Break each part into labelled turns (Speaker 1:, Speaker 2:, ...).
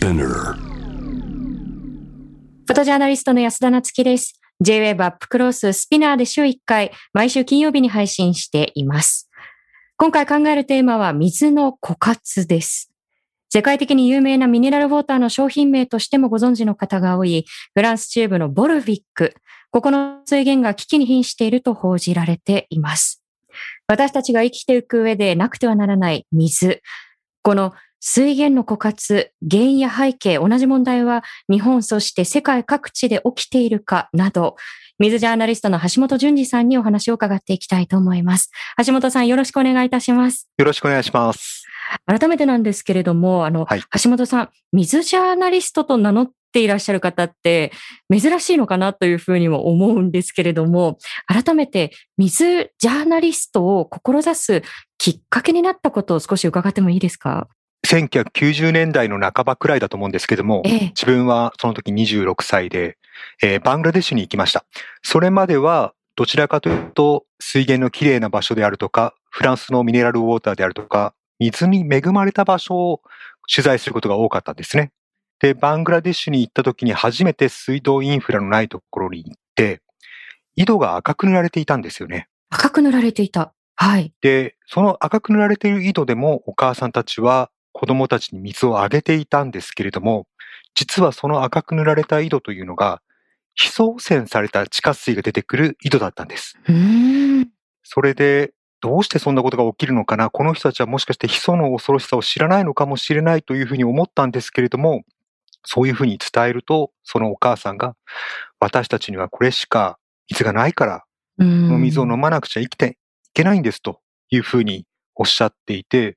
Speaker 1: Spinner
Speaker 2: フォトジャーナリストの安田なつきです。J-Web アップクローススピナーで週1回、毎週金曜日に配信しています。今回考えるテーマは水の枯渇です。世界的に有名なミネラルウォーターの商品名としてもご存知の方が多い、フランス中部のボルビック。ここの水源が危機に瀕していると報じられています。私たちが生きていく上でなくてはならない水。この水源の枯渇、原因や背景、同じ問題は日本そして世界各地で起きているかなど、水ジャーナリストの橋本淳二さんにお話を伺っていきたいと思います。橋本さんよろしくお願いいたします。
Speaker 3: よろしくお願いします。
Speaker 2: 改めてなんですけれども、あの、
Speaker 3: はい
Speaker 2: 橋本さん、水ジャーナリストと名乗っていらっしゃる方って珍しいのかなというふうにも思うんですけれども、改めて水ジャーナリストを志すきっかけになったことを少し伺ってもいいですか？
Speaker 3: 1990年代の半ばくらいだと思うんですけども、
Speaker 2: ええ。
Speaker 3: 自分はその時26歳で、えーバングラデシュに行きました。それまではどちらかというと水源のきれいな場所であるとか、フランスのミネラルウォーターであるとか、水に恵まれた場所を取材することが多かったんですね。で、バングラデシュに行った時に初めて水道インフラのないところに行って、井戸が赤く塗られていたんですよね。
Speaker 2: 赤く塗られていた。はい。
Speaker 3: で、その赤く塗られている井戸でもお母さんたちは子供たちに水をあげていたんですけれども、実はその赤く塗られた井戸というのが、非送洗された地下水が出てくる井戸だったんです。それで、どうしてそんなことが起きるのかな？この人たちはもしかしてヒ素の恐ろしさを知らないのかもしれないというふうに思ったんですけれども、そういうふうに伝えると、そのお母さんが、私たちにはこれしか水がないからこの水を飲まなくちゃ生きていけないんですというふうにおっしゃっていて、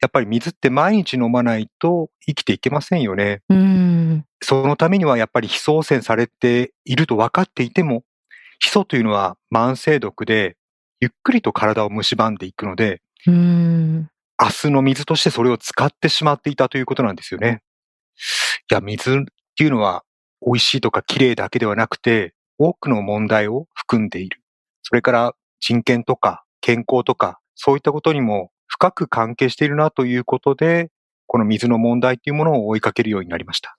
Speaker 3: やっぱり水って毎日飲まないと生きていけませんよね。そのためにはやっぱり非送洗されていると分かっていても、ヒ素というのは慢性毒で、ゆっくりと体を蝕んでいくので。明日の水としてそれを使ってしまっていたということなんですよね。いや、水っていうのは美味しいとか綺麗だけではなくて、多くの問題を含んでいる。それから人権とか健康とか、そういったことにも深く関係しているなということで、この水の問題というものを追いかけるようになりました。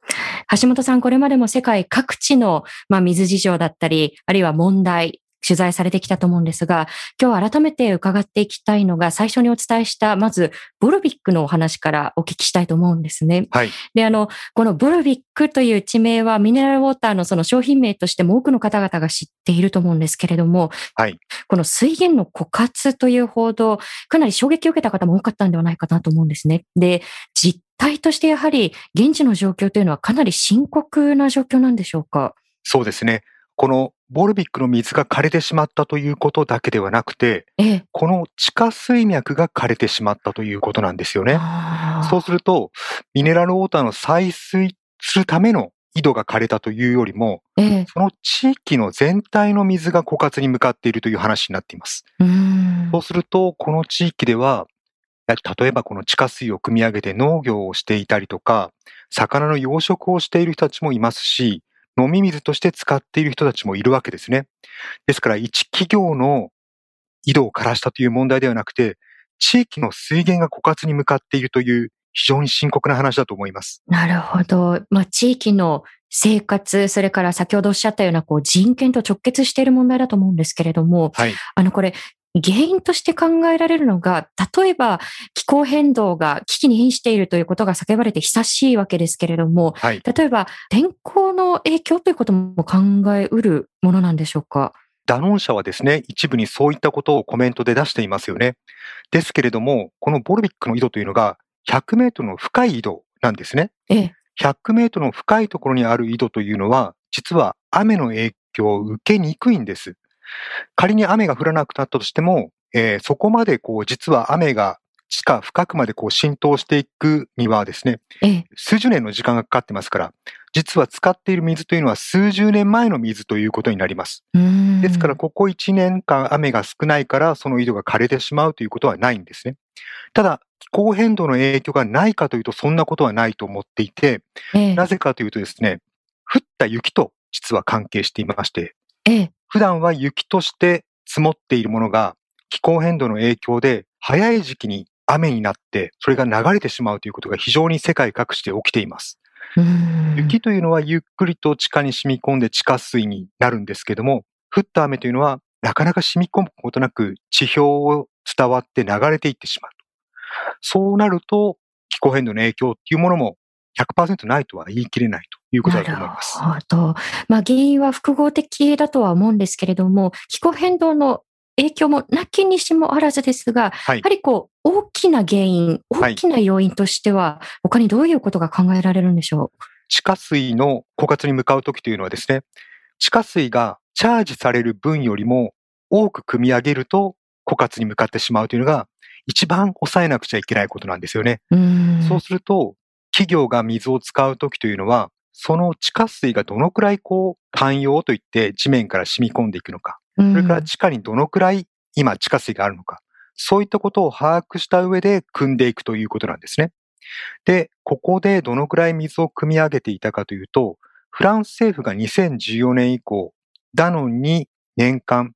Speaker 2: 橋本さん、これまでも世界各地の、まあ、水事情だったり、あるいは問題、取材されてきたと思うんですが、今日改めて伺っていきたいのが、最初にお伝えした、まず、ボルビックのお話からお聞きしたいと思うんですね。
Speaker 3: はい。
Speaker 2: で、あの、このボルビックという地名はミネラルウォーターのその商品名としても多くの方々が知っていると思うんですけれども、
Speaker 3: はい。
Speaker 2: この水源の枯渇という報道、かなり衝撃を受けた方も多かったんではないかなと思うんですね。で、実態としてやはり現地の状況というのはかなり深刻な状況なんでしょうか？
Speaker 3: そうですね。このボルビックの水が枯れてしまったということだけではなくて、
Speaker 2: ええ。
Speaker 3: この地下水脈が枯れてしまったということなんですよね。そうすると、ミネラルウォーターの採水するための井戸が枯れたというよりも、
Speaker 2: ええ。
Speaker 3: その地域の全体の水が枯渇に向かっているという話になっています。
Speaker 2: う
Speaker 3: そうすると、この地域では、例えばこの地下水を汲み上げて農業をしていたりとか、魚の養殖をしている人たちもいますし、飲み水として使っている人たちもいるわけですね。ですから、一企業の井戸を枯らしたという問題ではなくて、地域の水源が枯渇に向かっているという非常に深刻な話だと思います。
Speaker 2: なるほど。まあ、地域の生活、それから先ほどおっしゃったようなこう人権と直結している問題だと思うんですけれども、
Speaker 3: はい。
Speaker 2: あの、これ、原因として考えられるのが、例えば気候変動が危機に瀕しているということが叫ばれて久しいわけですけれども、
Speaker 3: はい。
Speaker 2: 例えば天候の影響ということも考えうるものなんでしょうか？
Speaker 3: ダノン社はですね、一部にそういったことをコメントで出していますよね。ですけれども、このボルビックの井戸というのが100メートルの深い井戸なんですね。
Speaker 2: ええ。
Speaker 3: 100メートルの深いところにある井戸というのは、実は雨の影響を受けにくいんです。仮に雨が降らなくなったとしても、えーそこまでこう、実は雨が地下深くまでこう浸透していくにはですね、
Speaker 2: ええ。
Speaker 3: 数十年の時間がかかってますから、実は使っている水というのは数十年前の水ということになります。ですから、ここ1年間雨が少ないから、その井戸が枯れてしまうということはないんですね。ただ、気候変動の影響がないかというと、そんなことはないと思っていて、
Speaker 2: ええ。
Speaker 3: なぜかというとですね、降った雪と実は関係していまして、
Speaker 2: ええ。
Speaker 3: 普段は雪として積もっているものが、気候変動の影響で早い時期に雨になって、それが流れてしまうということが非常に世界各地で起きています。雪というのはゆっくりと地下に染み込んで地下水になるんですけども、降った雨というのはなかなか染み込むことなく地表を伝わって流れていってしまうと。そうなると気候変動の影響っていうものも100%ないとは言い切れないということだと思います。
Speaker 2: なるほど。まあ原因は複合的だとは思うんですけれども、気候変動の影響もなきにしもあらずですが、はい、やはりこう、大きな原因、大きな要因としては、他にどういうことが考えられるんでしょう？
Speaker 3: 地下水の枯渇に向かうときというのはですね、地下水がチャージされる分よりも多く組み上げると枯渇に向かってしまうというのが一番抑えなくちゃいけないことなんですよね。うそうすると、企業が水を使うときというのは、その地下水がどのくらいこう、寛容といって地面から染み込んでいくのか、それから地下にどのくらい今地下水があるのか、そういったことを把握した上で組んでいくということなんですね。で、ここでどのくらい水を汲み上げていたかというと、フランス政府が2014年以降、ダノンに年間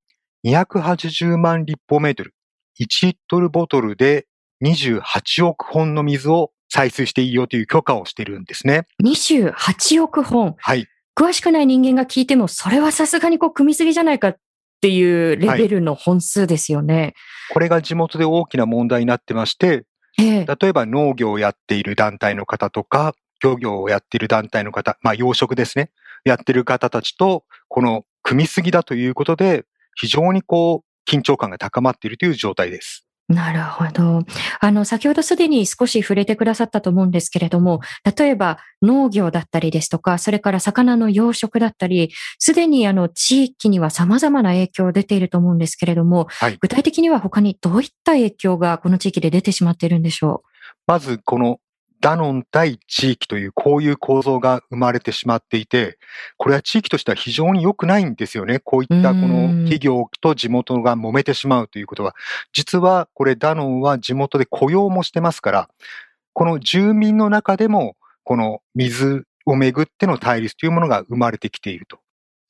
Speaker 3: 280万立方メートル、1リットルボトルで28億本の水を採水していいよという許可をしているんですね。
Speaker 2: 28億本
Speaker 3: はい。
Speaker 2: 詳しくない人間が聞いても、それはさすがにこう、組みすぎじゃないかっていうレベルの本数ですよね。はい、
Speaker 3: これが地元で大きな問題になってまして、ええ、例えば農業をやっている団体の方とか、漁業をやっている団体の方、まあ養殖ですね、やってる方たちと、この組みすぎだということで、非常にこう、緊張感が高まっているという状態です。
Speaker 2: なるほど。あの、先ほどすでに少し触れてくださったと思うんですけれども、例えば農業だったりですとか、それから魚の養殖だったり、すでにあの、地域には様々な影響出ていると思うんですけれども、はい、具体的には他にどういった影響がこの地域で出てしまっているんでしょう？
Speaker 3: まず、このダノン対地域というこういう構造が生まれてしまっていて、これは地域としては非常に良くないんですよね。こういったこの企業と地元が揉めてしまうということは。実はこれダノンは地元で雇用もしてますから、この住民の中でもこの水をめぐっての対立というものが生まれてきていると。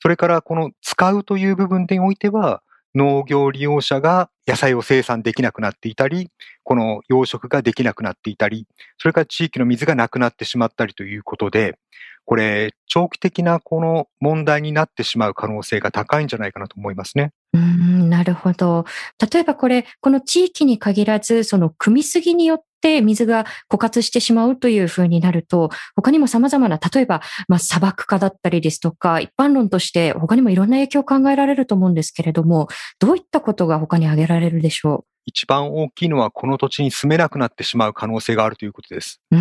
Speaker 3: それからこの使うという部分においては、農業利用者が野菜を生産できなくなっていたり、この養殖ができなくなっていたり、それから地域の水がなくなってしまったりということで、これ、長期的なこの問題になってしまう可能性が高いんじゃないかなと思いますね。
Speaker 2: うんなるほど。例えばこれ、この地域に限らず、その組みすぎによって水が枯渇してしまうというふうになると、他にも様々な、例えば、まあ、砂漠化だったりですとか、一般論として他にもいろんな影響を考えられると思うんですけれども、どういったことが他に挙げられるでしょう？
Speaker 3: 一番大きいのはこの土地に住めなくなってしまう可能性があるということです。う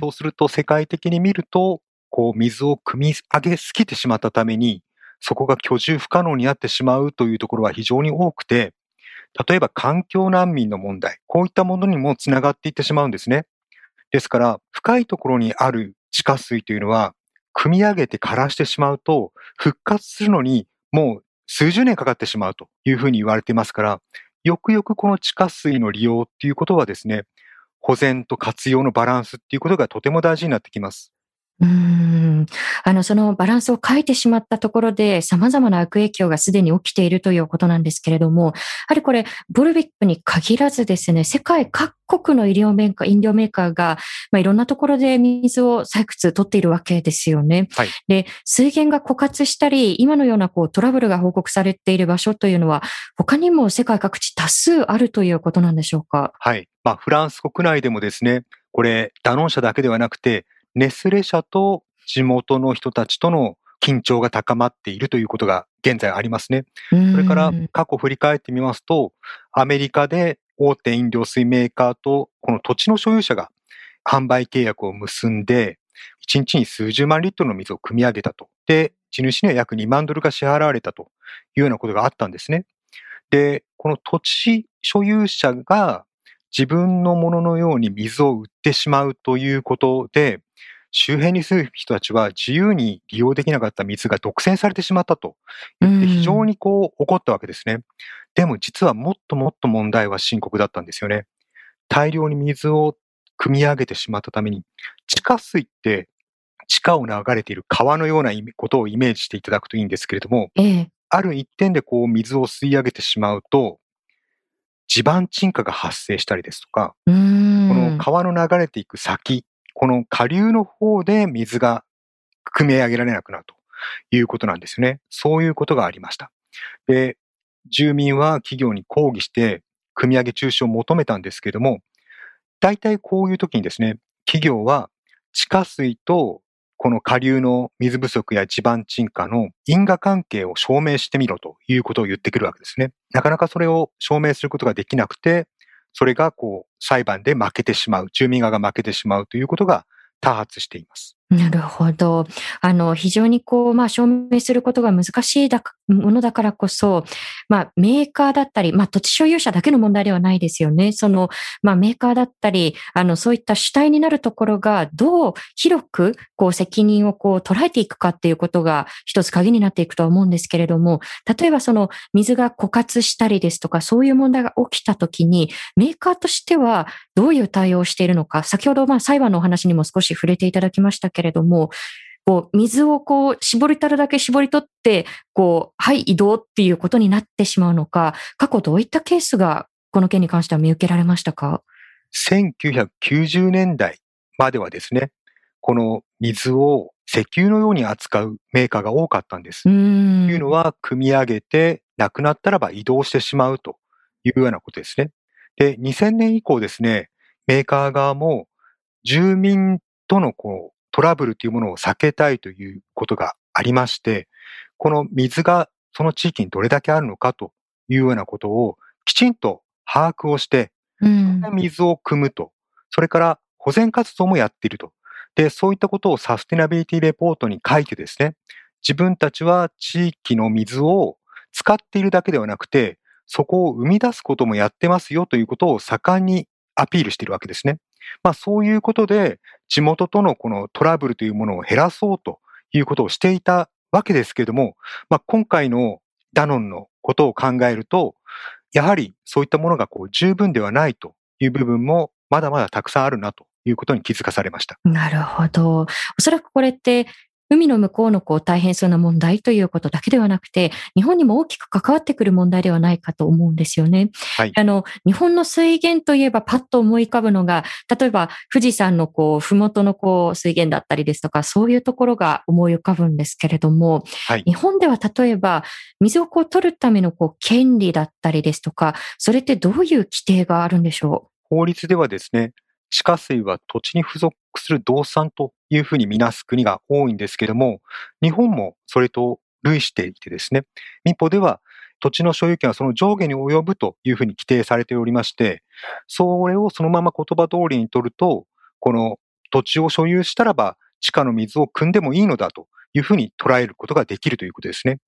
Speaker 3: そうすると世界的に見ると、こう水を汲み上げすぎてしまったために、そこが居住不可能になってしまうというところは非常に多くて、例えば環境難民の問題、こういったものにもつながっていってしまうんですね。ですから、深いところにある地下水というのは、汲み上げて枯らしてしまうと、復活するのにもう数十年かかってしまうというふうに言われていますから、よくよくこの地下水の利用っていうことはですね、保全と活用のバランスっていうことがとても大事になってきます。
Speaker 2: うん。あの、そのバランスを変えてしまったところで、様々な悪影響がすでに起きているということなんですけれども、やはりこれ、ボルビックに限らずですね、世界各国の医療メーカー、飲料メーカーが、まあ、いろんなところで水を採掘取っているわけですよね。はい、で、水源が枯渇したり、今のようなこうトラブルが報告されている場所というのは、他にも世界各地多数あるということなんでしょうか？
Speaker 3: はい。まあ、フランス国内でもですね、これ、ダノン社だけではなくて、ネスレ社と地元の人たちとの緊張が高まっているということが現在ありますね。それから過去振り返ってみますと、アメリカで大手飲料水メーカーとこの土地の所有者が販売契約を結んで、1日に数十万リットルの水を汲み上げたと。で、地主には約2万ドルが支払われたというようなことがあったんですね。で、この土地所有者が自分のもののように水を売ってしまうということで、周辺に住む人たちは自由に利用できなかった水が独占されてしまったと言って非常にこう怒ったわけですね。でも実はもっともっと問題は深刻だったんですよね。大量に水を汲み上げてしまったために、地下水って地下を流れている川のようなことをイメージしていただくといいんですけれども、ええ、ある一点でこう水を吸い上げてしまうと、地盤沈下が発生したりですとか、この川の流れていく先、この下流の方で水が汲み上げられなくなるということなんですよね。そういうことがありました。で、住民は企業に抗議して、組み上げ中止を求めたんですけども、大体こういう時にですね、企業は地下水とこの下流の水不足や地盤沈下の因果関係を証明してみろということを言ってくるわけですね。なかなかそれを証明することができなくて、それがこう裁判で負けてしまう、住民側が負けてしまうということが多発しています。
Speaker 2: なるほど。あの、非常にこう、まあ、証明することが難しいだものだからこそ、まあ、メーカーだったり、まあ、土地所有者だけの問題ではないですよね。その、まあ、メーカーだったり、あの、そういった主体になるところが、どう広く、こう、責任をこう、捉えていくかっていうことが、一つ鍵になっていくとは思うんですけれども、例えばその、水が枯渇したりですとか、そういう問題が起きたときに、メーカーとしては、どういう対応をしているのか、先ほど、まあ、裁判のお話にも少し触れていただきましたけれども、こう、水をこう、絞りたるだけ絞り取って、こう、はい、移動っていうことになってしまうのか、過去どういったケースが、この件に関しては見受けられましたか
Speaker 3: ?1990 年代まではですね、この水を石油のように扱うメーカーが多かったんです。というのは、組み上げて、なくなったらば移動してしまうというようなことですね。で、2000年以降ですね、メーカー側も住民とのこうトラブルというものを避けたいということがありまして、この水がその地域にどれだけあるのかというようなことをきちんと把握をして、うん、水を汲むと、それから保全活動もやっていると。で、そういったことをサステナビリティレポートに書いてですね、自分たちは地域の水を使っているだけではなくて、そこを生み出すこともやってますよということを盛んにアピールしているわけですね。まあそういうことで地元とのこのトラブルというものを減らそうということをしていたわけですけれども、まあ今回のダノンのことを考えると、やはりそういったものがこう十分ではないという部分もまだまだたくさんあるなということに気づかされました。
Speaker 2: なるほど。おそらくこれって海の向こうのこう大変そうな問題ということだけではなくて、日本にも大きく関わってくる問題ではないかと思うんですよね。はい、あの、日本の水源といえばパッと思い浮かぶのが、例えば富士山のこう、ふもとのこう、水源だったりですとか、そういうところが思い浮かぶんですけれども、はい、日本では例えば、水をこう取るためのこう、権利だったりですとか、それってどういう規定があるんでしょ
Speaker 3: う？法律ではですね、地下水は土地に付属する動産というふうにみなす国が多いんですけども、日本もそれと類していてですね、民法では土地の所有権はその上下に及ぶというふうに規定されておりまして、それをそのまま言葉通りに取ると、この土地を所有したらば地下の水を汲んでもいいのだというふうに捉えることができるということですね。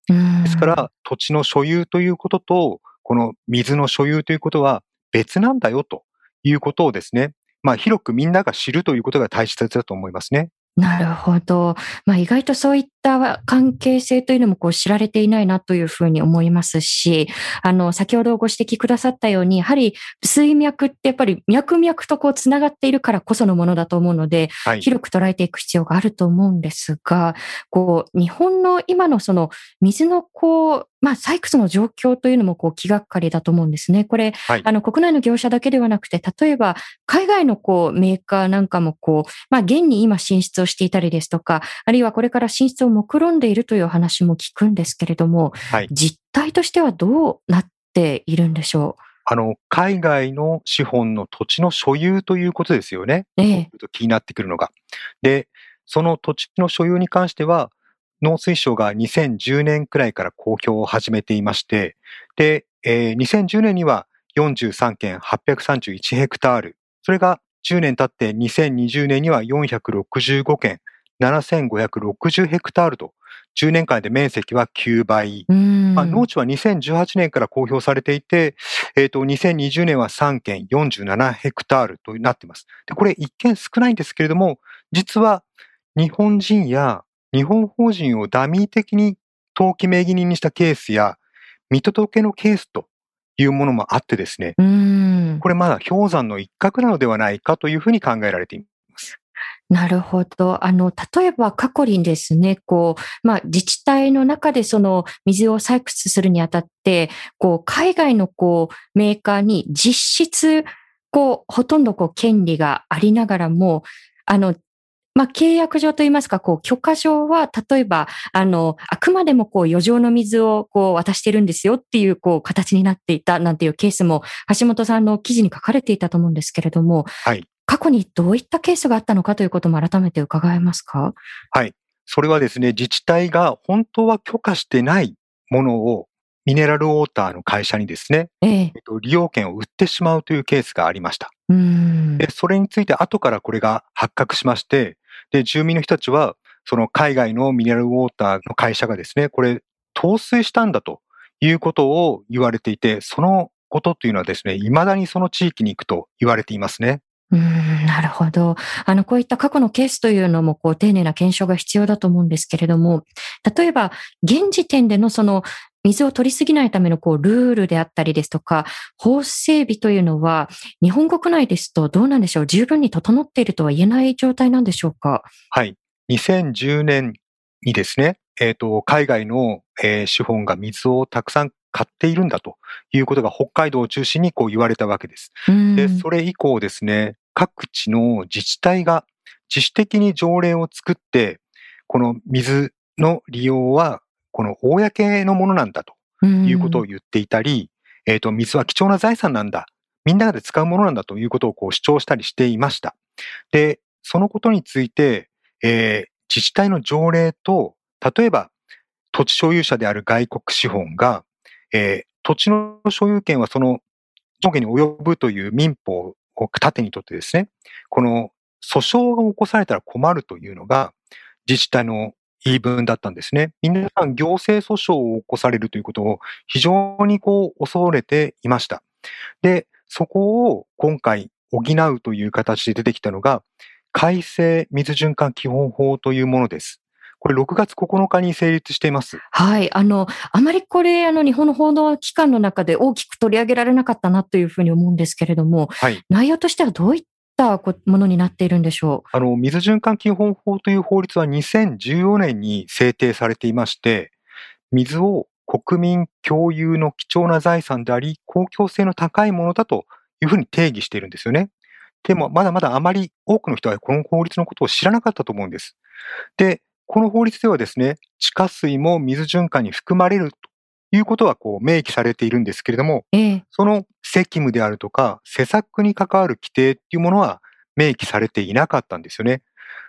Speaker 3: ですから、土地の所有ということと、この水の所有ということは別なんだよということをですね、まあ、広くみんなが知るということが大切だと思いますね。
Speaker 2: なるほど。まあ、意外とそういった関係性というのもこう知られていないなというふうに思いますし、あの、先ほどご指摘くださったように、やはり水脈ってやっぱり脈々とこうつながっているからこそのものだと思うので、はい、広く捉えていく必要があると思うんですが、こう、日本の今のその水のこう、まあ、採掘の状況というのもこう気がかりだと思うんですね。これ、はい、あの、国内の業者だけではなくて、例えば、海外のこう、メーカーなんかもこう、まあ、現に今進出をしていたりですとか、あるいはこれから進出を目論んでいるという話も聞くんですけれども、はい、実態としてはどうなっているんでしょう？
Speaker 3: あの、海外の資本の土地の所有ということですよね。ええ。気になってくるのが。で、その土地の所有に関しては、農水省が2010年くらいから公表を始めていまして、で、えー、2010年には43件831ヘクタール、それが10年経って2020年には465件7560ヘクタールと、10年間で面積は9倍。まあ、農地は2018年から公表されていて、えっ、ー、と、2020年は3件47ヘクタールとなっています。で、これ一見少ないんですけれども、実は日本人や日本法人をダミー的に登記名義人にしたケースや、見届けのケースというものもあってですね、これまだ氷山の一角なのではないかというふうに考えられています。
Speaker 2: なるほど。あの、例えば過去にですね、こう、まあ、自治体の中でその水を採掘するにあたって、こう、海外のこう、メーカーに実質、こう、ほとんどこう、権利がありながらも、あの、まあ、契約上といいますか、こう、許可上は、例えば、あの、あくまでもこう、余剰の水をこう、渡してるんですよっていう、こう、形になっていたなんていうケースも、橋本さんの記事に書かれていたと思うんですけれども、
Speaker 3: はい。
Speaker 2: 過去にどういったケースがあったのかということも改めて伺えますか？
Speaker 3: はい。それはですね、自治体が本当は許可してないものをミネラルウォーターの会社にですね、ええ利用権を売ってしまうというケースがありました。で、それについて後からこれが発覚しまして、で、住民の人たちは、その海外のミネラルウォーターの会社がですね、これ、陶酔したんだということを言われていて、そのことというのはですね、未だにその地域に行くと言われていますね。
Speaker 2: うん、なるほど。あの、こういった過去のケースというのも、こう、丁寧な検証が必要だと思うんですけれども、例えば、現時点でのその、水を取りすぎないためのこうルールであったりですとか、法整備というのは、日本国内ですとどうなんでしょう？十分に整っているとは言えない状態なんでしょうか？
Speaker 3: はい。2010年にですね、えっ、ー、と、海外の、えー、資本が水をたくさん買っているんだということが北海道を中心にこう言われたわけです。で、それ以降ですね、各地の自治体が自主的に条例を作って、この水の利用はこの公のものなんだということを言っていたり、えっ、ー、と、水は貴重な財産なんだ。みんなで使うものなんだということをこう主張したりしていました。で、そのことについて、えー、自治体の条例と、例えば土地所有者である外国資本が、えー、土地の所有権はその上下に及ぶという民法を盾にとってですね、この訴訟が起こされたら困るというのが自治体の言い分だったんですね。皆さん行政訴訟を起こされるということを非常にこう恐れていました。で、そこを今回補うという形で出てきたのが、改正水循環基本法というものです。これ6月9日に成立しています。
Speaker 2: はい。あの、あまりこれ、あの、日本の報道機関の中で大きく取り上げられなかったなというふうに思うんですけれども、はい、内容としてはどういっったものになっているんでしょ
Speaker 3: う？あの、水循環基本法という法律は2014年に制定されていまして、水を国民共有の貴重な財産であり、公共性の高いものだというふうに定義しているんですよね。でも、まだまだあまり多くの人はこの法律のことを知らなかったと思うんです。で、この法律ではですね、地下水も水循環に含まれるいうことはこう明記されているんですけれども、ええ、その責務であるとか施策に関わる規定っていうものは明記されていなかったんですよね。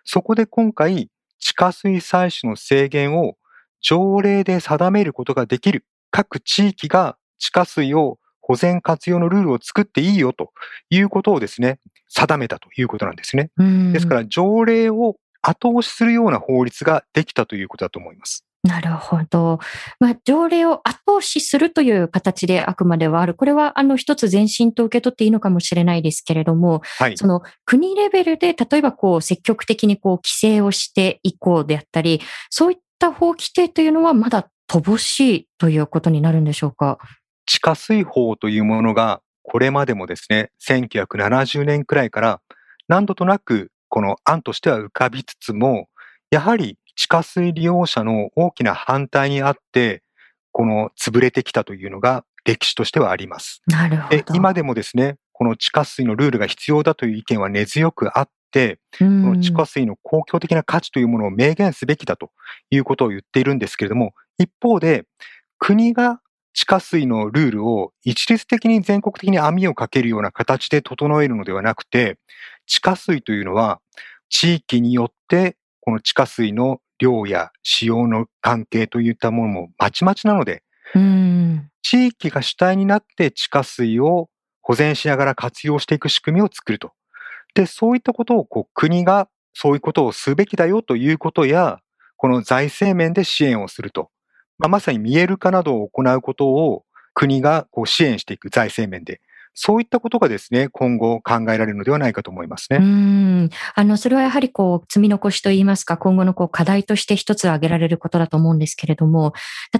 Speaker 3: そこで今回、地下水採取の制限を条例で定めることができる各地域が地下水を保全活用のルールを作っていいよということをですね、定めたということなんですね。ですから条例を後押しするような法律ができたということだと思います。
Speaker 2: なるほど。まあ、条例を後押しするという形であくまではある。これは、あの、一つ前進と受け取っていいのかもしれないですけれども、はい、その国レベルで、例えばこう、積極的にこう、規制をしていこうであったり、そういった法規定というのはまだ乏しいということになるんでしょうか？
Speaker 3: 地下水法というものが、これまでもですね、1970年くらいから何度となく、この案としては浮かびつつも、やはり地下水利用者の大きな反対にあって、この潰れてきたというのが歴史としてはあります。
Speaker 2: なるほど。
Speaker 3: 今でもですね、この地下水のルールが必要だという意見は根強くあって、この地下水の公共的な価値というものを明言すべきだということを言っているんですけれども、一方で、国が地下水のルールを一律的に全国的に網をかけるような形で整えるのではなくて、地下水というのは地域によってこの地下水の量や使用の関係といったものもまちまちなので、地域が主体になって地下水を保全しながら活用していく仕組みを作ると。で、そういったことをこう国がそういうことをすべきだよということや、この財政面で支援をすると。まあ、まさに見える化などを行うことを国がこう支援していく財政面で。そういったことがですね、今後考えられるのではないかと思いますね。う
Speaker 2: ん。あの、それはやはりこう、積み残しといいますか、今後のこう、課題として一つ挙げられることだと思うんですけれども、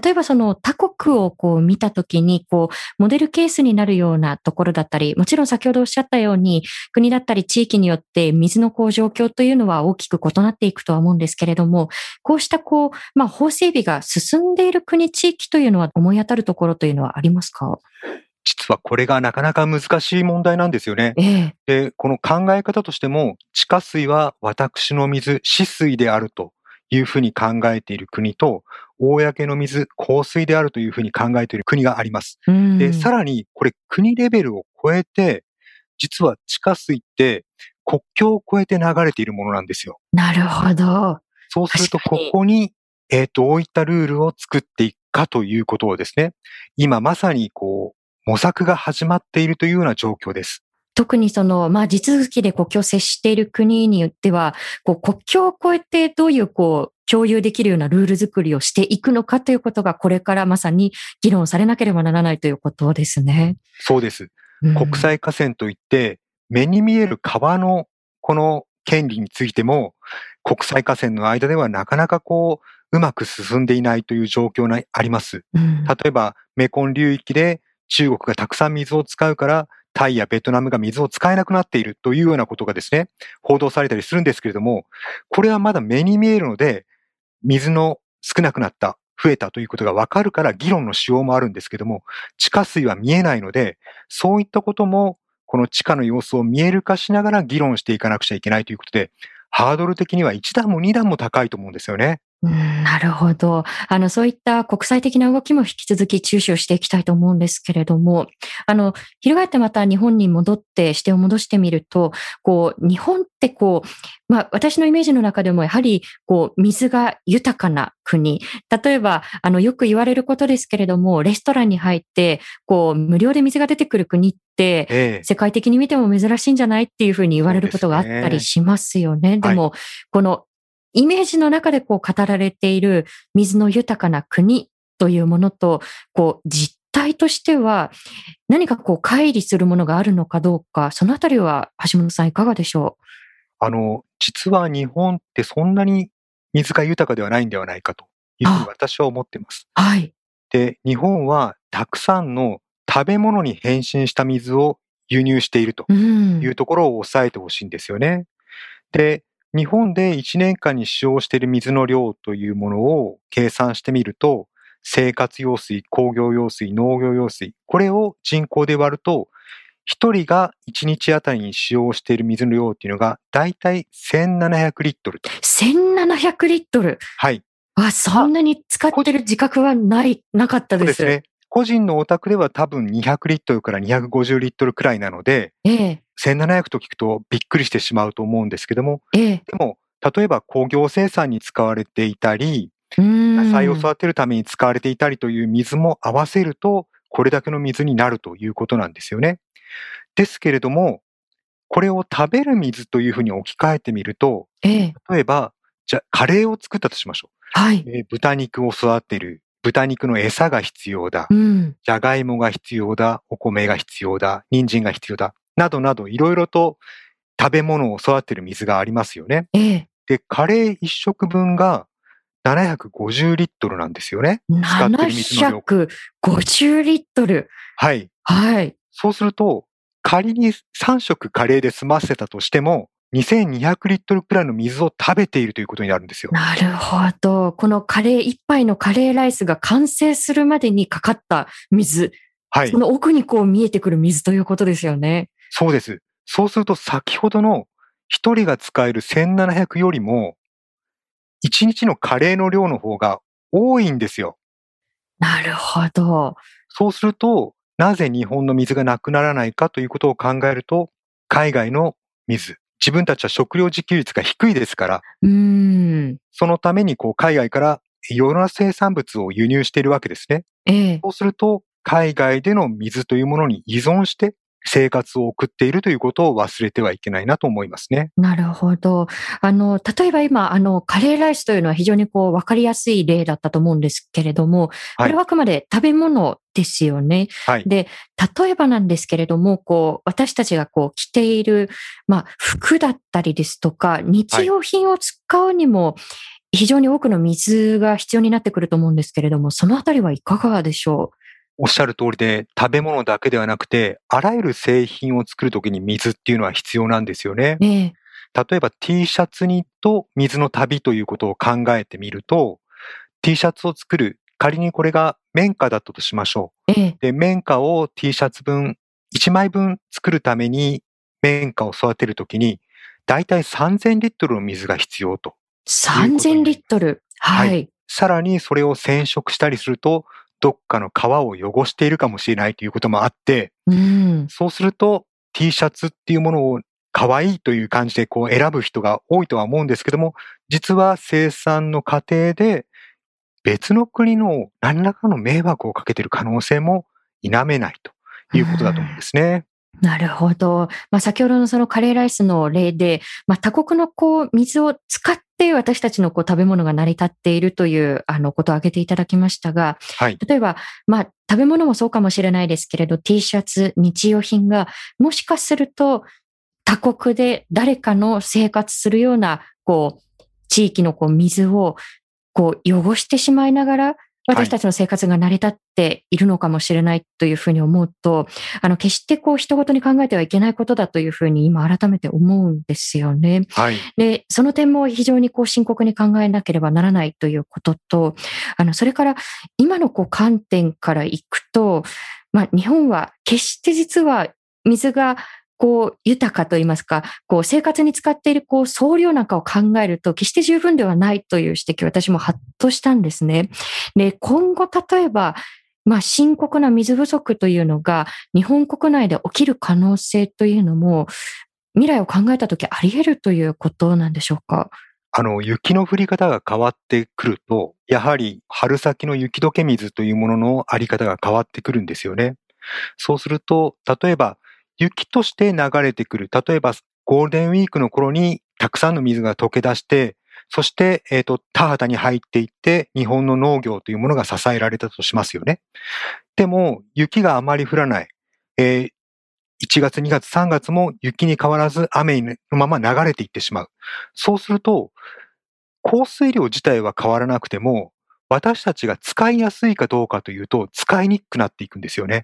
Speaker 2: 例えばその他国をこう見たときに、こう、モデルケースになるようなところだったり、もちろん先ほどおっしゃったように、国だったり地域によって水のこう状況というのは大きく異なっていくとは思うんですけれども、こうしたこう、まあ、法整備が進んでいる国、地域というのは思い当たるところというのはありますか？
Speaker 3: はこれがなかなか難しい問題なんですよね。
Speaker 2: ええ。
Speaker 3: で、この考え方としても、地下水は私の水、死水であるというふうに考えている国と、公の水、香水であるというふうに考えている国があります。
Speaker 2: うん。
Speaker 3: で、さらにこれ国レベルを超えて、実は地下水って国境を越えて流れているものなんですよ。
Speaker 2: なるほど。
Speaker 3: そうすると、ここに、えっ、と、どういったルールを作っていくかということをですね、今まさにこう、模索が始まっているというような状況です。
Speaker 2: 特にその、まあ、地続きで国境を接している国によっては、こう、国境を越えてどういう、こう、共有できるようなルール作りをしていくのかということが、これからまさに議論されなければならないということですね。
Speaker 3: そうです。
Speaker 2: うん
Speaker 3: 国際河川といって、目に見える川のこの権利についても、国際河川の間ではなかなかこう、うまく進んでいないという状況があります。
Speaker 2: うん
Speaker 3: 例えば、メコン流域で中国がたくさん水を使うから、タイやベトナムが水を使えなくなっているというようなことがですね、報道されたりするんですけれども、これはまだ目に見えるので、水の少なくなった、増えたということがわかるから議論のしようもあるんですけども、地下水は見えないので、そういったことも、この地下の様子を見える化しながら議論していかなくちゃいけないということで、ハードル的には1段も2段も高いと思うんですよね。
Speaker 2: うんなるほど。あの、そういった国際的な動きも引き続き注視をしていきたいと思うんですけれども、あの、翻ってまた日本に戻って視点を戻してみると、こう、日本ってこう、まあ、私のイメージの中でもやはり、こう、水が豊かな国。例えば、あの、よく言われることですけれども、レストランに入って、こう、無料で水が出てくる国って、
Speaker 3: ええ。
Speaker 2: 世界的に見ても珍しいんじゃないっていうふうに言われることがあったりしますよね。で
Speaker 3: はい
Speaker 2: も、このイメージの中でこう語られている水の豊かな国というものと、こう実態としては何かこう乖離するものがあるのかどうか、そのあたりは橋本さんいかがでしょ
Speaker 3: あの、実は日本ってそんなに水が豊かではないんではないかというふうに
Speaker 2: あ
Speaker 3: 私は思っています。
Speaker 2: うはい。
Speaker 3: で、日本はたくさんの食べ物に変身した水を輸入していると
Speaker 2: うん。
Speaker 3: いうところを抑えてほしいんですよね。で、日本で1年間に使用している水の量というものを計算してみると、生活用水、工業用水、農業用水、これを人口で割ると、1人が1日あたりに使用している水の量っていうのが、だいたい1700リットルと。
Speaker 2: 1700リットル？
Speaker 3: はい。
Speaker 2: あ、そんなに使ってる自覚はない、なかったで。
Speaker 3: そうですすね。個人のお宅では多分200リットルから250リットルくらいなので、
Speaker 2: ええ、
Speaker 3: 1700と聞くとびっくりしてしまうと思うんですけども、
Speaker 2: ええ。
Speaker 3: でも、例えば工業生産に使われていたり、
Speaker 2: うん
Speaker 3: 野菜を育てるために使われていたりという水も合わせると、これだけの水になるということなんですよね。ですけれども、これを食べる水というふうに置き換えてみると、
Speaker 2: ええ、
Speaker 3: 例えば、じゃあカレーを作ったとしましょ
Speaker 2: はい。
Speaker 3: う。えー豚肉を育てる。豚肉の餌が必要だ。
Speaker 2: うん。
Speaker 3: じゃがいもが必要だ。お米が必要だ。人参が必要だ。などなど、いろいろと食べ物を育てる水がありますよね。
Speaker 2: ええ。
Speaker 3: で、カレー一食分が750リットルなんですよね。使ってる水の量。
Speaker 2: 750リットル。
Speaker 3: はい。
Speaker 2: はい。
Speaker 3: そうすると、仮に3食カレーで済ませたとしても、2200リットルくらいの水を食べているということになるんですよ。
Speaker 2: なるほど。このカレー、一杯のカレーライスが完成するまでにかかった水。
Speaker 3: はい
Speaker 2: そ。の奥にこう見えてくる水ということですよね。
Speaker 3: そうです。そうすると先ほどの1人が使える1700よりも、1日のカレーの量の方が多いんですよ。
Speaker 2: なるほど。
Speaker 3: そうすると、なぜ日本の水がなくならないかということを考えると、海外の水、自分たちは食料自給率が低いですから、
Speaker 2: うーん。
Speaker 3: そのためにこう海外からいろいろな生産物を輸入しているわけですね。
Speaker 2: ええ。
Speaker 3: そうすると、海外での水というものに依存して生活を送っているということを忘れてはいけないなと思いますね。
Speaker 2: なるほど。あの、例えば今、あの、カレーライスというのは非常にこう、わかりやすい例だったと思うんですけれども、これはあくまで食べ物ですよね。
Speaker 3: はい。
Speaker 2: で、例えばなんですけれども、こう、私たちがこう、着ている、まあ、服だったりですとか、日用品を使うにも、非常に多くの水が必要になってくると思うんですけれども、そのあたりはいかがでしょ
Speaker 3: おっしゃる通りで、食べ物だけではなくて、あらゆる製品を作るときに水っていうのは必要なんですよね
Speaker 2: う。。ええ。
Speaker 3: 例えば T シャツにと水の旅ということを考えてみると、T シャツを作る仮にこれが綿花だったとしましょう。
Speaker 2: ええ、
Speaker 3: で、綿花を T シャツ分、1枚分作るために綿花を育てるときに、だいたい3000リットルの水が必要と。
Speaker 2: 3000リットル。は。
Speaker 3: はいさらにそれを染色したりすると、どっかの革を汚しているかもしれないということもあって、
Speaker 2: うん。
Speaker 3: そうすると T シャツっていうものを可愛いという感じでこう選ぶ人が多いとは思うんですけども、実は生産の過程で別の国の何らかの迷惑をかけている可能性も否めないということだと思うんですね。
Speaker 2: なるほど。まあ、先ほどのそのカレーライスの例で、まあ、他国のこう水を使って私たちのこう食べ物が成り立っているというあのことを挙げていただきましたが、
Speaker 3: はい。
Speaker 2: 例えば、まあ、食べ物もそうかもしれないですけれど、T シャツ、日用品が、もしかすると他国で誰かの生活するような、こう、地域のこう水をこう汚してしまいながら、私たちの生活が成り立っているのかもしれないというふうに思うと、あの、決してこう、人ごとに考えてはいけないことだというふうに今改めて思うんですよね。
Speaker 3: はい。
Speaker 2: で、その点も非常にこう深刻に考えなければならないということと、あの、それから今のこう観点からいくと、まあ日本は決して実は水がこう豊かといいますか、こう生活に使っているこう総量なんかを考えると決して十分ではないという指摘私もハッとしたんですね。で、今後例えば、まあ深刻な水不足というのが日本国内で起きる可能性というのも未来を考えたときあり得るということなんでしょうか？
Speaker 3: あの、雪の降り方が変わってくると、やはり春先の雪解け水というもののあり方が変わってくるんですよね。そうすると、例えば雪として流れてくる、例えばゴールデンウィークの頃にたくさんの水が溶け出して、そして、えっ、と、田畑に入っていって、日本の農業というものが支えられたとしますよね。でも、雪があまり降らない。えー1月、2月、3月も雪に変わらず雨のまま流れていってしまう。そうすると、降水量自体は変わらなくても、私たちが使いやすいかどうかというと、使いにくくなっていくんですよね。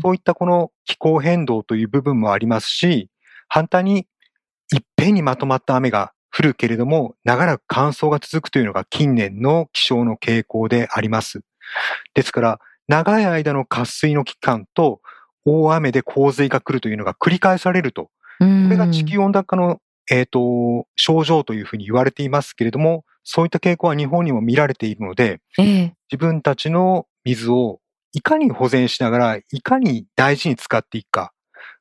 Speaker 3: そういったこの気候変動という部分もありますし、反対にいっぺんにまとまった雨が降るけれども、長らく乾燥が続くというのが近年の気象の傾向であります。ですから、長い間の渇水の期間と大雨で洪水が来るというのが繰り返されると、
Speaker 2: こ
Speaker 3: これが地球温暖化の、えっ、と、症状というふうに言われていますけれども、そういった傾向は日本にも見られているので、
Speaker 2: ええ。
Speaker 3: 自分たちの水をいかに保全しながら、いかに大事に使っていくか、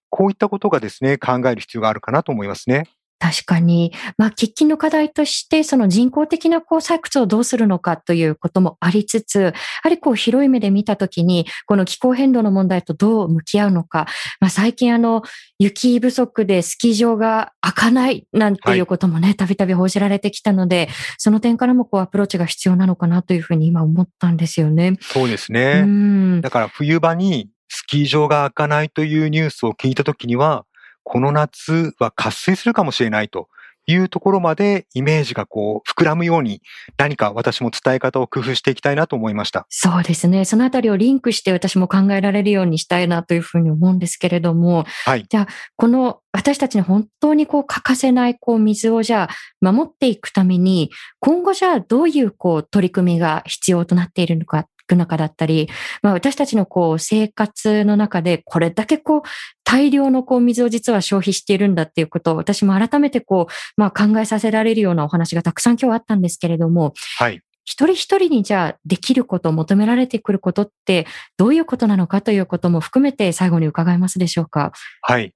Speaker 3: こういったことがですね、考える必要があるかなと思いますね。
Speaker 2: 確かに、まあ、喫緊の課題として、その人工的なこう採掘をどうするのかということもありつつ、やはりこう広い目で見たときに、この気候変動の問題とどう向き合うのか、まあ、最近あの、雪不足でスキー場が開かないなんていうこともね、たびたび報じられてきたので、その点からもこうアプローチが必要なのかなというふうに今思ったんですよね。
Speaker 3: そうです
Speaker 2: う
Speaker 3: ね。
Speaker 2: ん。
Speaker 3: だから冬場にスキー場が開かないというニュースを聞いたときには、この夏は渇水するかもしれないというところまでイメージがこう膨らむように何か私も伝え方を工夫していきたいなと思いました。
Speaker 2: そうですね。そのあたりをリンクして私も考えられるようにしたいなというふうに思うんですけれども、
Speaker 3: はい。
Speaker 2: じゃあ、この私たちに本当にこう欠かせないこう水をじゃあ守っていくために、今後じゃあどういうこう取り組みが必要となっているのか、中だったり、まあ、私たちのこう生活の中でこれだけこう大量のこう水を実は消費しているんだっていうことを私も改めてこう、まあ、考えさせられるようなお話がたくさん今日あったんですけれども、
Speaker 3: はい。
Speaker 2: 一人一人にじゃあできること、求められてくることってどういうことなのかということも含めて最後に伺えますでしょうか。
Speaker 3: はい。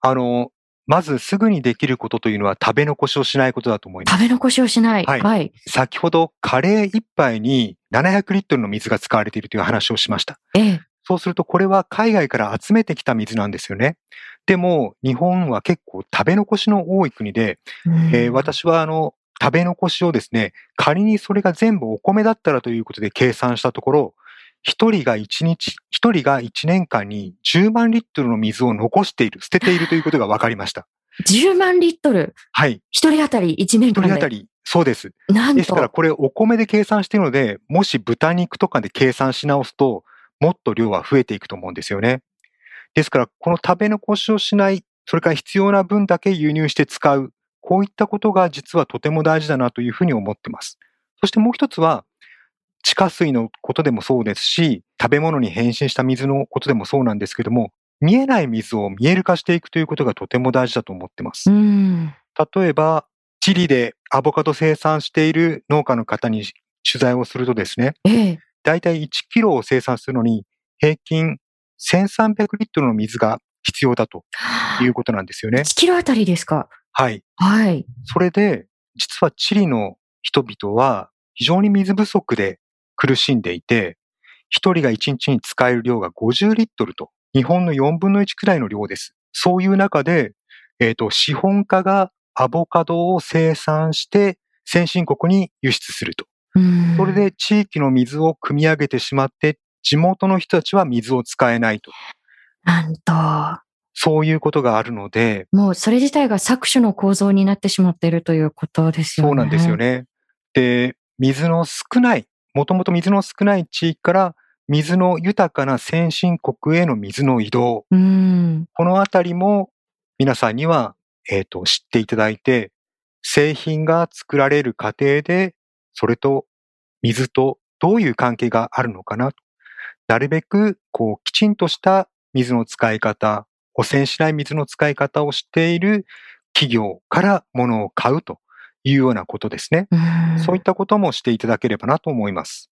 Speaker 3: あの、まずすぐにできることというのは食べ残しをしないことだと思います。
Speaker 2: 食べ残しをしない。
Speaker 3: はい
Speaker 2: はい。
Speaker 3: 先ほどカレー一杯に700リットルの水が使われているという話をしました。
Speaker 2: ええ。
Speaker 3: そうするとこれは海外から集めてきた水なんですよね。でも日本は結構食べ残しの多い国で、えー私はあの食べ残しをですね、仮にそれが全部お米だったらということで計算したところ、一人が一日、一人が一年間に10万リットルの水を残している、捨てているということが分かりました。
Speaker 2: 10万リットル、
Speaker 3: はい。
Speaker 2: 一人当たり1年
Speaker 3: 一
Speaker 2: 間で？
Speaker 3: 人当たり、そうです。
Speaker 2: なん
Speaker 3: ですから
Speaker 2: と。
Speaker 3: これお米で計算しているので、もし豚肉とかで計算し直すと、もっと量は増えていくと思うんですよね。ですから、この食べ残しをしない、それから必要な分だけ輸入して使う、こういったことが実はとても大事だなというふうに思ってます。そしてもう一つは、地下水のことでもそうですし、食べ物に変身した水のことでもそうなんですけども、見えない水を見える化していくということがとても大事だと思ってます。例えば、チリでアボカド生産している農家の方に取材をするとですね、ええ、だいたい1キロを生産するのに平均1300リットルの水が必要だということなんですよね。
Speaker 2: 1キロあたりですか？
Speaker 3: はい。
Speaker 2: はい。
Speaker 3: それで、実はチリの人々は非常に水不足で苦しんでいて、一人が一日に使える量が50リットルと、日本の4分の1くらいの量です。そういう中で、えっ、ー、と、資本家がアボカドを生産して先進国に輸出すると。それで地域の水を汲み上げてしまって、地元の人たちは水を使えないと。
Speaker 2: なんと。
Speaker 3: そういうことがあるので。
Speaker 2: もうそれ自体が搾取の構造になってしまっているということですよね。
Speaker 3: そうなんですよね。で、水の少ない、もともと水の少ない地域から水の豊かな先進国への水の移動。このあたりも皆さんには、えー知っていただいて、製品が作られる過程で、それと水とどういう関係があるのかなと。なるべく、こう、きちんとした水の使い方、汚染しない水の使い方をしている企業から物を買うというようなことですね。うそういったこともしていただければなと思います。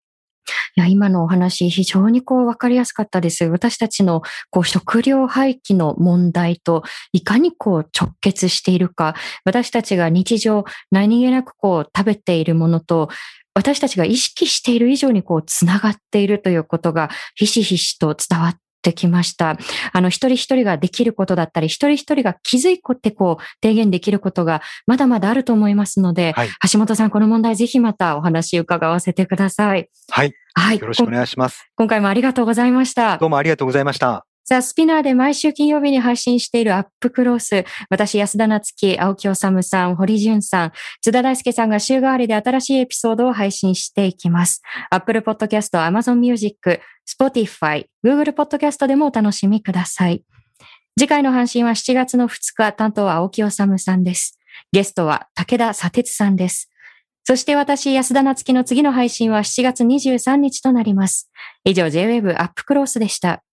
Speaker 2: いや、今のお話、非常にこう分かりやすかったです。私たちのこう食料廃棄の問題といかにこう直結しているか、私たちが日常何気なくこう食べているものと、私たちが意識している以上にこうつながっているということがひしひしと伝わってきました。あの、一人一人ができることだったり、一人一人が気づいてこう、提言できることがまだまだあると思いますので、はい、橋本さん、この問題ぜひまたお話伺わせてください。
Speaker 3: はい。はい。よろしくお願いします。
Speaker 2: 今回もありがとうございました。
Speaker 3: どうもありがとうございました。
Speaker 2: ザ・スピナーで毎週金曜日に配信しているアップクロース。私、安田なつき、青木治さん、堀潤さん、津田大介さんが週替わりで新しいエピソードを配信していきます。Apple Podcast、Amazon Music、Spotify、Google Podcast でもお楽しみください。次回の配信は7月の2日、担当は青木治さんです。ゲストは武田砂鉄さんです。そして私、安田なつきの次の配信は7月23日となります。以上、J-Wave アップクロースでした。